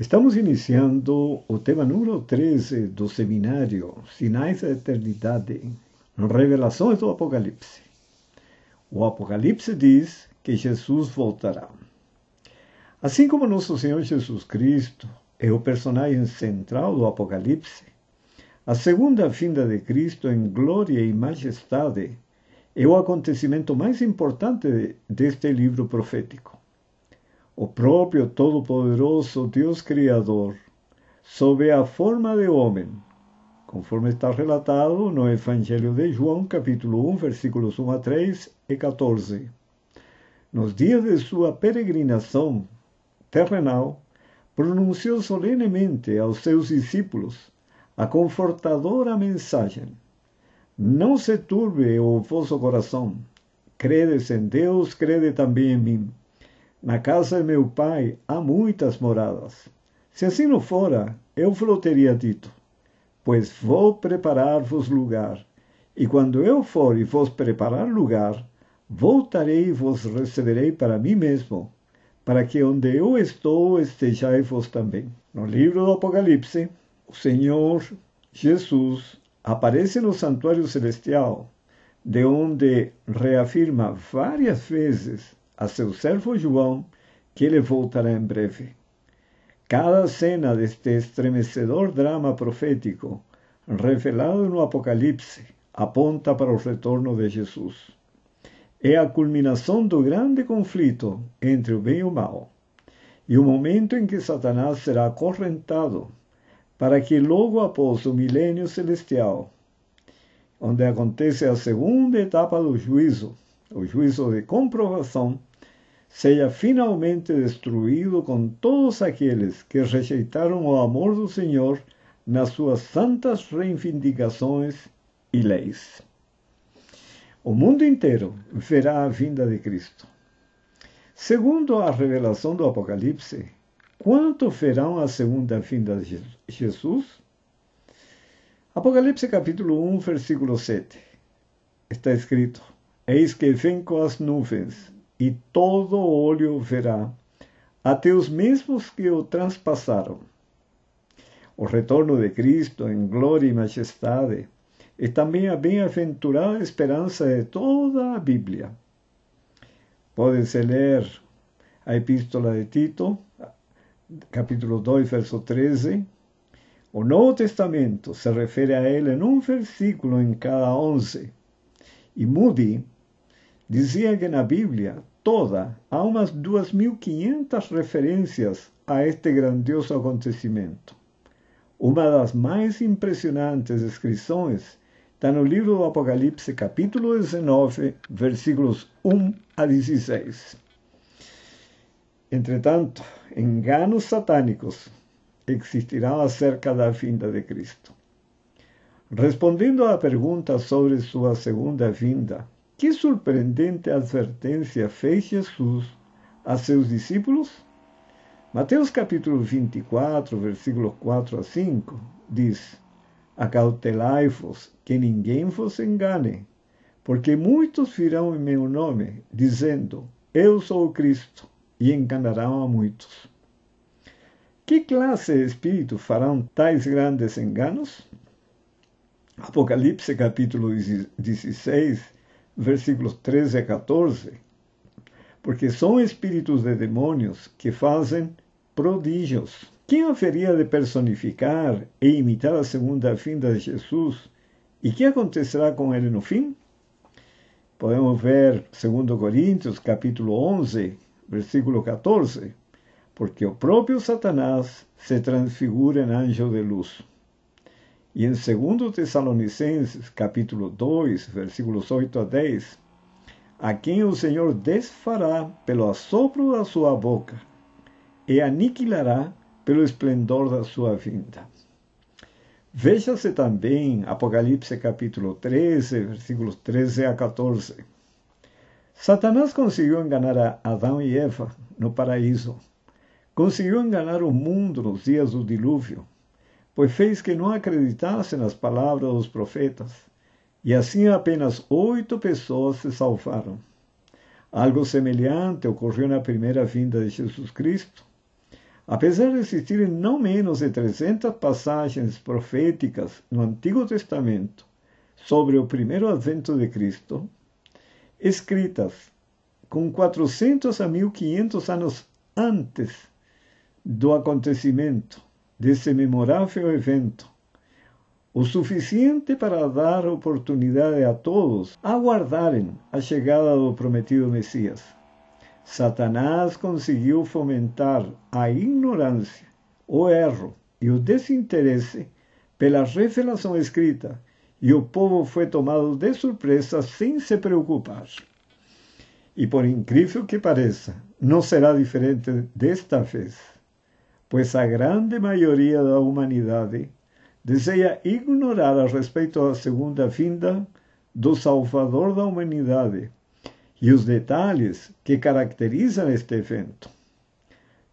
Estamos iniciando o tema número 13 do seminário Sinais da Eternidade, Revelações do Apocalipse. O Apocalipse diz que Jesus voltará. Assim como nosso Senhor Jesus Cristo é o personagem central do Apocalipse, a segunda vinda de Cristo em glória e majestade é o acontecimento mais importante deste livro profético. O próprio Todo-Poderoso Deus Criador, sob a forma de homem, conforme está relatado no Evangelho de João, capítulo 1, versículos 1 a 3 e 14. Nos dias de sua peregrinação terrenal, pronunciou solenemente aos seus discípulos a confortadora mensagem: Não se turbe o vosso coração. Credes em Deus, crede também em mim. Na casa de meu pai há muitas moradas. Se assim não fora, eu vos teria dito, pois vou preparar-vos lugar. E quando eu for e vos preparar lugar, voltarei e vos receberei para mim mesmo, para que onde eu estou estejais vos também. No livro do Apocalipse, o Senhor Jesus aparece no santuário celestial, de onde reafirma várias vezes a seu servo João que ele voltará em breve. Cada cena deste estremecedor drama profético, revelado no Apocalipse, aponta para o retorno de Jesus. É a culminação do grande conflito entre o bem e o mal, e o momento em que Satanás será acorrentado, para que logo após o milênio celestial, onde acontece a segunda etapa do juízo, o juízo de comprovação, seja finalmente destruído com todos aqueles que rejeitaram o amor do Senhor nas suas santas reivindicações e leis. O mundo inteiro verá a vinda de Cristo. Segundo a revelação do Apocalipse, quanto verão a segunda vinda de Jesus? Apocalipse capítulo 1, versículo 7. Está escrito: Eis que vem as nuvens e todo olho verá, até os mesmos que o transpassaram. O retorno de Cristo em glória e majestade é também a bem-aventurada esperança de toda a Bíblia. Pode-se ler a Epístola de Tito, capítulo 2, verso 13. O Novo Testamento se refere a ele em um versículo em cada onze. E Moody dizia que na Bíblia toda há umas 2.500 referências a este grandioso acontecimento. Uma das mais impressionantes descrições está no livro do Apocalipse, capítulo 19, versículos 1 a 16. Entretanto, enganos satânicos existirão acerca da vinda de Cristo. Respondendo à pergunta sobre sua segunda vinda, que surpreendente advertência fez Jesus a seus discípulos? Mateus capítulo 24, versículo 4 a 5, diz: Acautelai-vos, que ninguém vos engane, porque muitos virão em meu nome, dizendo: Eu sou o Cristo, e enganarão a muitos. Que classe de espírito farão tais grandes enganos? Apocalipse capítulo 16 versículos 13 a 14, porque são espíritos de demônios que fazem prodígios. Quem haveria de personificar e imitar a segunda vinda de Jesus? E que acontecerá com ele no fim? Podemos ver 2 Coríntios, capítulo 11, versículo 14, porque o próprio Satanás se transfigura em anjo de luz. E em 2 Tessalonicenses, capítulo 2, versículos 8 a 10, a quem o Senhor desfará pelo assopro da sua boca e aniquilará pelo esplendor da sua vinda. Veja-se também Apocalipse capítulo 13, versículos 13 a 14. Satanás conseguiu enganar a Adão e Eva no paraíso. Conseguiu enganar o mundo nos dias do dilúvio pois fez que não acreditassem nas palavras dos profetas, e assim apenas oito pessoas se salvaram. Algo semelhante ocorreu na primeira vinda de Jesus Cristo. Apesar de existirem não menos de 300 passagens proféticas no Antigo Testamento sobre o primeiro advento de Cristo, escritas com 400 a 1500 anos antes do acontecimento desse memorável evento, o suficiente para dar oportunidade a todos aguardarem a chegada do prometido Messias. Satanás conseguiu fomentar a ignorância, o erro e o desinteresse pela revelação escrita, e o povo foi tomado de surpresa sem se preocupar. E por incrível que pareça, não será diferente desta vez, pois a grande maioria da humanidade deseja ignorar a respeito da segunda vinda do Salvador da humanidade e os detalhes que caracterizam este evento.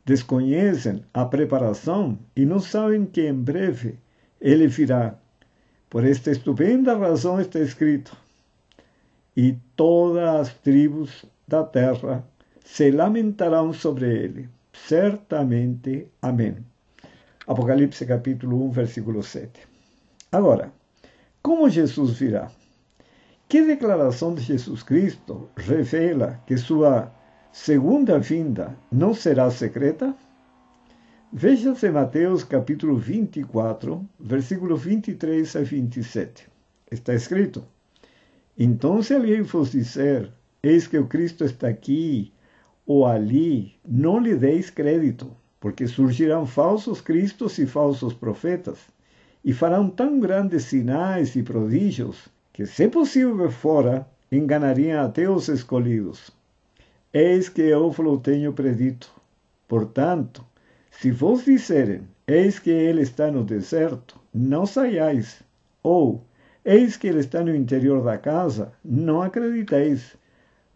Desconhecem a preparação e não sabem que em breve ele virá. Por esta estupenda razão está escrito: E todas as tribos da terra se lamentarão sobre ele. Certamente. Amém. Apocalipse capítulo 1, versículo 7. Agora, como Jesus virá? Que declaração de Jesus Cristo revela que sua segunda vinda não será secreta? Veja-se Mateus capítulo 24, versículo 23 a 27. Está escrito: Então se alguém vos disser, eis que o Cristo está aqui ou ali, não lhe deis crédito, porque surgirão falsos cristos e falsos profetas, e farão tão grandes sinais e prodígios que, se possível fora, enganariam até os escolhidos. Eis que eu vos tenho predito. Portanto, se vos disserem, eis que ele está no deserto, não saiais. Ou, eis que ele está no interior da casa, não acrediteis.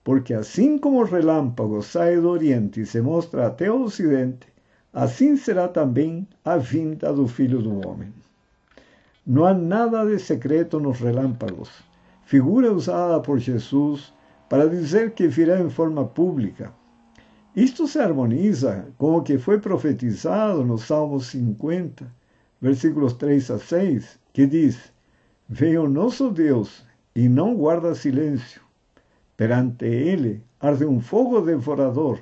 Porque assim como o relâmpago sai do oriente e se mostra até o ocidente, assim será também a vinda do Filho do Homem. Não há nada de secreto nos relâmpagos, figura usada por Jesus para dizer que virá em forma pública. Isto se harmoniza com o que foi profetizado no Salmo 50, versículos 3 a 6, que diz: Vem o nosso Deus e não guarda silêncio. Perante ele arde um fogo devorador.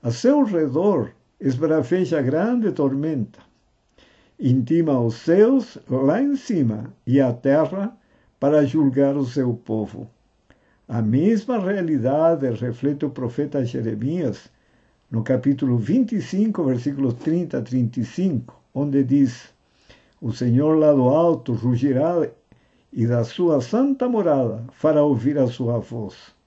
A seu redor esbraveja grande tormenta intima os céus lá em cima e a terra para julgar o seu povo. A mesma realidade reflete o profeta Jeremias no capítulo 25, versículos 30 a 35, onde diz: O Senhor lá do alto rugirá e da sua santa morada fará ouvir a sua voz.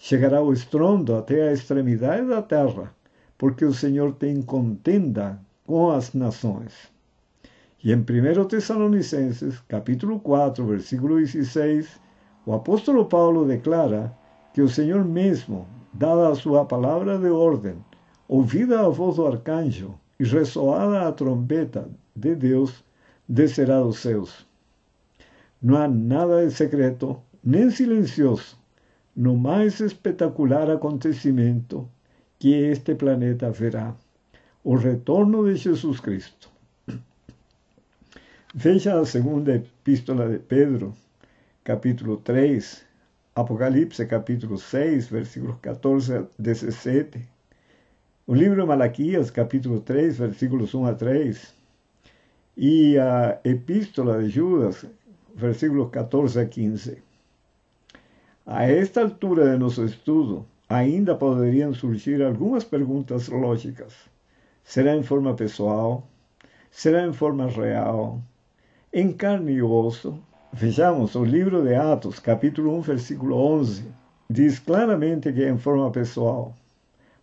Chegará o estrondo até a extremidade da terra, porque o Senhor tem contenda com as nações. E em 1 Tessalonicenses, capítulo 4, versículo 16, o apóstolo Paulo declara que o Senhor mesmo, dada a sua palavra de ordem, ouvida a voz do arcanjo e ressoada a trombeta de Deus, descerá dos céus. Não há nada de secreto, nem silencioso, no mais espetacular acontecimento que este planeta verá, o retorno de Jesus Cristo. Veja a segunda epístola de Pedro, capítulo 3, Apocalipse, capítulo 6, versículos 14 a 17. O livro de Malaquias, capítulo 3, versículos 1 a 3. E a epístola de Judas, versículos 14 a 15. A esta altura de nosso estudo, ainda poderiam surgir algumas perguntas lógicas. Será em forma pessoal? Será em forma real? em carne e osso. Vejamos o livro de Atos, capítulo 1, versículo 11. Diz claramente que é em forma pessoal.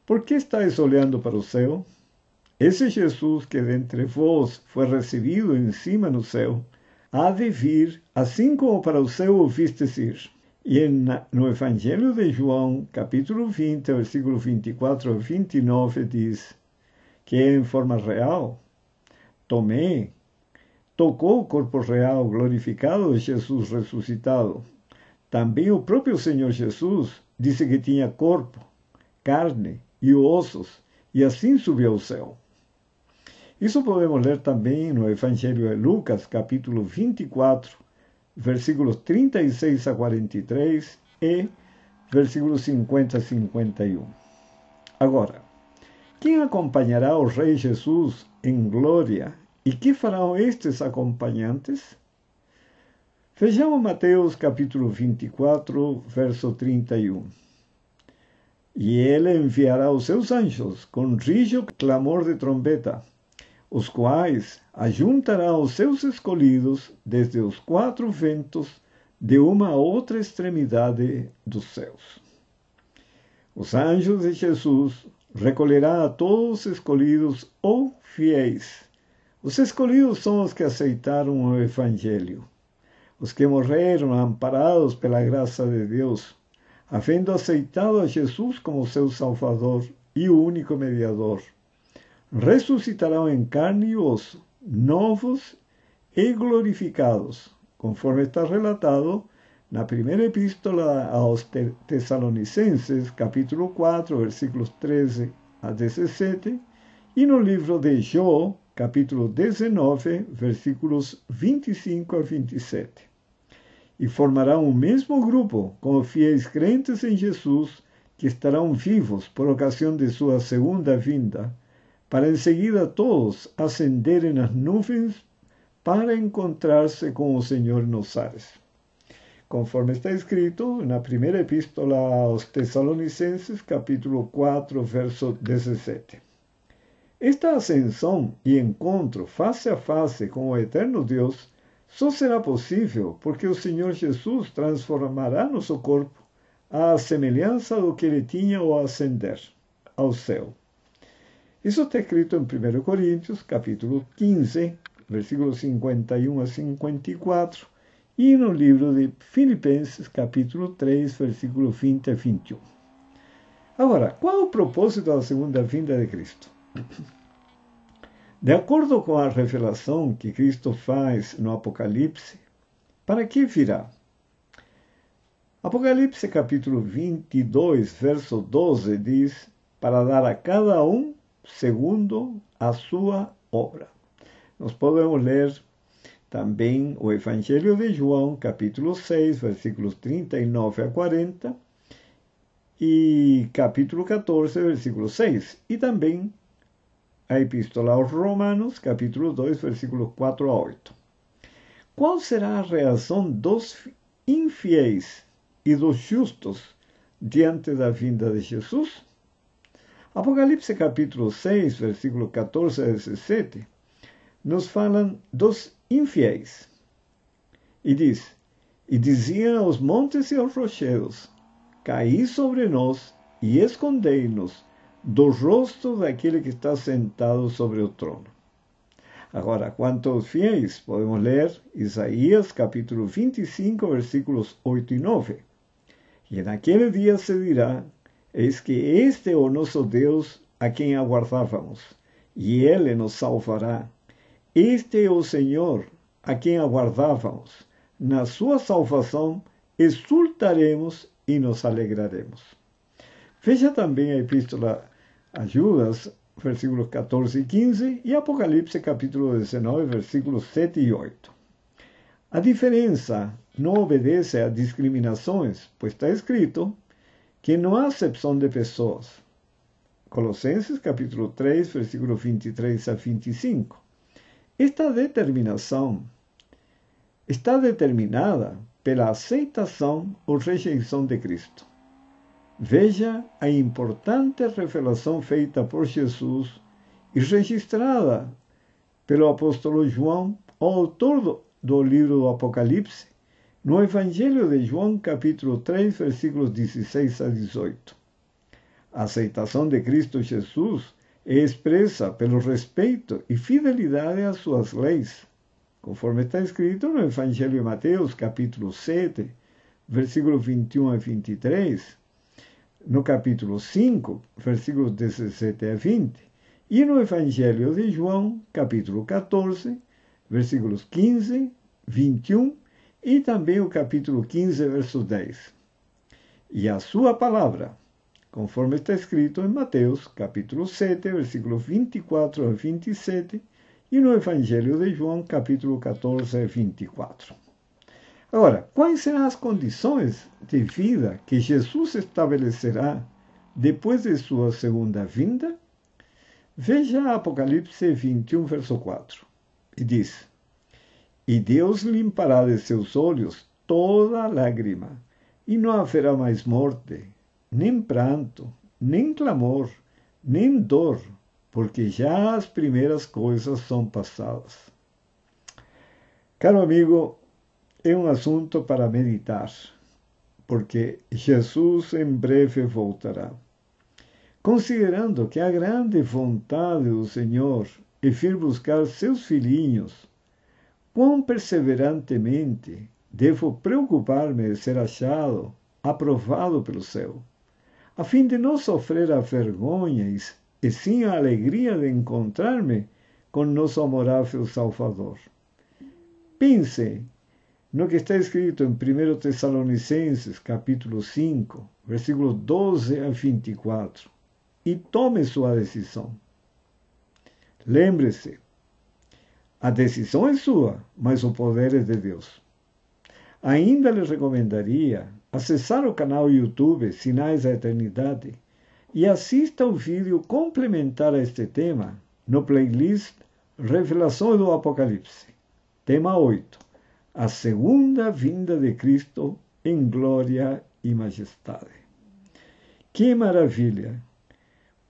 Por que estáis olhando para o céu? Esse Jesus que dentre vós foi recebido em cima no céu, há de vir, assim como para o céu ouvistes ir. E no Evangelho de João, capítulo 20, versículo 24 a 29, diz que é em forma real. Tomé, tocou o corpo real glorificado de Jesus ressuscitado. Também o próprio Senhor Jesus disse que tinha corpo, carne e ossos, e assim subiu ao céu. Isso podemos ler também no Evangelho de Lucas, capítulo 24, versículos 36 a 43 e versículos 50 a 51. Agora, quem acompanhará o Rei Jesus em glória e que farão estes acompanhantes? Vejamos Mateus capítulo 24, verso 31. E ele enviará os seus anjos com rijo clamor de trombeta os quais ajuntarão os seus escolhidos desde os quatro ventos de uma outra extremidade dos céus. Os anjos de Jesus recolherá a todos os escolhidos ou fiéis. Os escolhidos são os que aceitaram o Evangelho, os que morreram amparados pela graça de Deus, havendo aceitado a Jesus como seu Salvador e único mediador ressuscitarão em carne e osso, novos e glorificados, conforme está relatado na primeira epístola aos Tessalonicenses, capítulo 4, versículos 13 a 17, e no livro de Jó, capítulo 19, versículos 25 a 27. E formarão o mesmo grupo com fiéis crentes em Jesus, que estarão vivos por ocasião de sua segunda vinda, para em seguida todos ascenderem as nuvens para encontrar-se com o Senhor nos. Conforme está escrito na primeira epístola aos Tessalonicenses, capítulo 4, verso 17. Esta ascensão e encontro face a face com o eterno Deus só será possível porque o Senhor Jesus transformará nosso corpo à semelhança do que ele tinha ao ascender ao céu. Isso está escrito em 1 Coríntios, capítulo 15, versículos 51 a 54, e no livro de Filipenses, capítulo 3, versículo 20 a 21. Agora, qual é o propósito da segunda vinda de Cristo? De acordo com a revelação que Cristo faz no Apocalipse, para que virá? Apocalipse capítulo 22, verso 12 diz: Para dar a cada um segundo a sua obra. Nós podemos ler também o Evangelho de João, capítulo 6, versículos 39 a 40, e capítulo 14, versículo 6, e também a Epístola aos Romanos, capítulo 2, versículos 4 a 8. Qual será a reação dos infiéis e dos justos diante da vinda de Jesus? Apocalipse capítulo 6, versículo 14 a 17, nos falam dos infiéis. E diz: E diziam aos montes e aos rochedos: Caí sobre nós e escondei-nos do rosto daquele que está sentado sobre o trono. Agora, quanto aos fiéis, podemos ler Isaías capítulo 25, versículos 8 e 9. E naquele dia se dirá: Eis que este é o nosso Deus a quem aguardávamos, e ele nos salvará. Este é o Senhor a quem aguardávamos. Na sua salvação exultaremos e nos alegraremos. Veja também a epístola a Judas, versículos 14 e 15, e Apocalipse, capítulo 19, versículos 7 e 8. A diferença não obedece a discriminações, pois está escrito que não há acepção de pessoas. Colossenses capítulo 3, versículo 23 a 25. Esta determinação está determinada pela aceitação ou rejeição de Cristo. Veja a importante revelação feita por Jesus e registrada pelo apóstolo João, autor do, do livro do Apocalipse, no Evangelho de João, capítulo 3, versículos 16 a 18. A aceitação de Cristo Jesus é expressa pelo respeito e fidelidade às suas leis, conforme está escrito no Evangelho de Mateus, capítulo 7, versículo 21 a 23, no capítulo 5, versículos 17 a 20, e no Evangelho de João, capítulo 14, versículos 15, 21 e também o capítulo 15, verso 10. E a sua palavra, conforme está escrito em Mateus, capítulo 7, versículos 24 a 27, e no Evangelho de João, capítulo 14 a 24. Agora, quais serão as condições de vida que Jesus estabelecerá depois de sua segunda vinda? Veja Apocalipse 21, verso 4, e diz: E Deus limpará de seus olhos toda lágrima, e não haverá mais morte, nem pranto, nem clamor, nem dor, porque já as primeiras coisas são passadas. Caro amigo, é um assunto para meditar, porque Jesus em breve voltará. Considerando que a grande vontade do Senhor é vir buscar seus filhinhos, quão perseverantemente devo preocupar-me de ser achado, aprovado pelo céu, a fim de não sofrer a vergonha e sim a alegria de encontrar-me com nosso amorável Salvador. Pense no que está escrito em 1 Tessalonicenses, capítulo 5, versículo 12 a 24 e tome sua decisão. Lembre-se, a decisão é sua, mas o poder é de Deus. Ainda lhe recomendaria acessar o canal YouTube Sinais da Eternidade e assista o vídeo complementar a este tema no playlist Revelações do Apocalipse. Tema 8. A segunda vinda de Cristo em glória e majestade. Que maravilha!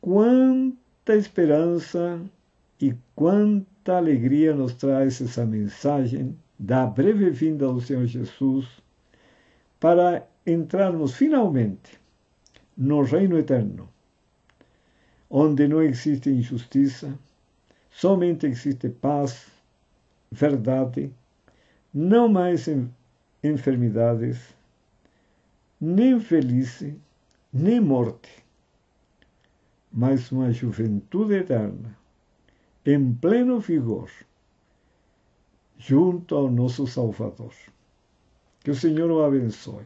Quanta esperança e quanta alegria nos traz essa mensagem da breve vinda do Senhor Jesus para entrarmos finalmente no reino eterno, onde não existe injustiça, somente existe paz, verdade, não mais enfermidades, nem velhice, nem morte mas uma juventude eterna, em pleno vigor, junto ao nosso Salvador. Que o Senhor o abençoe.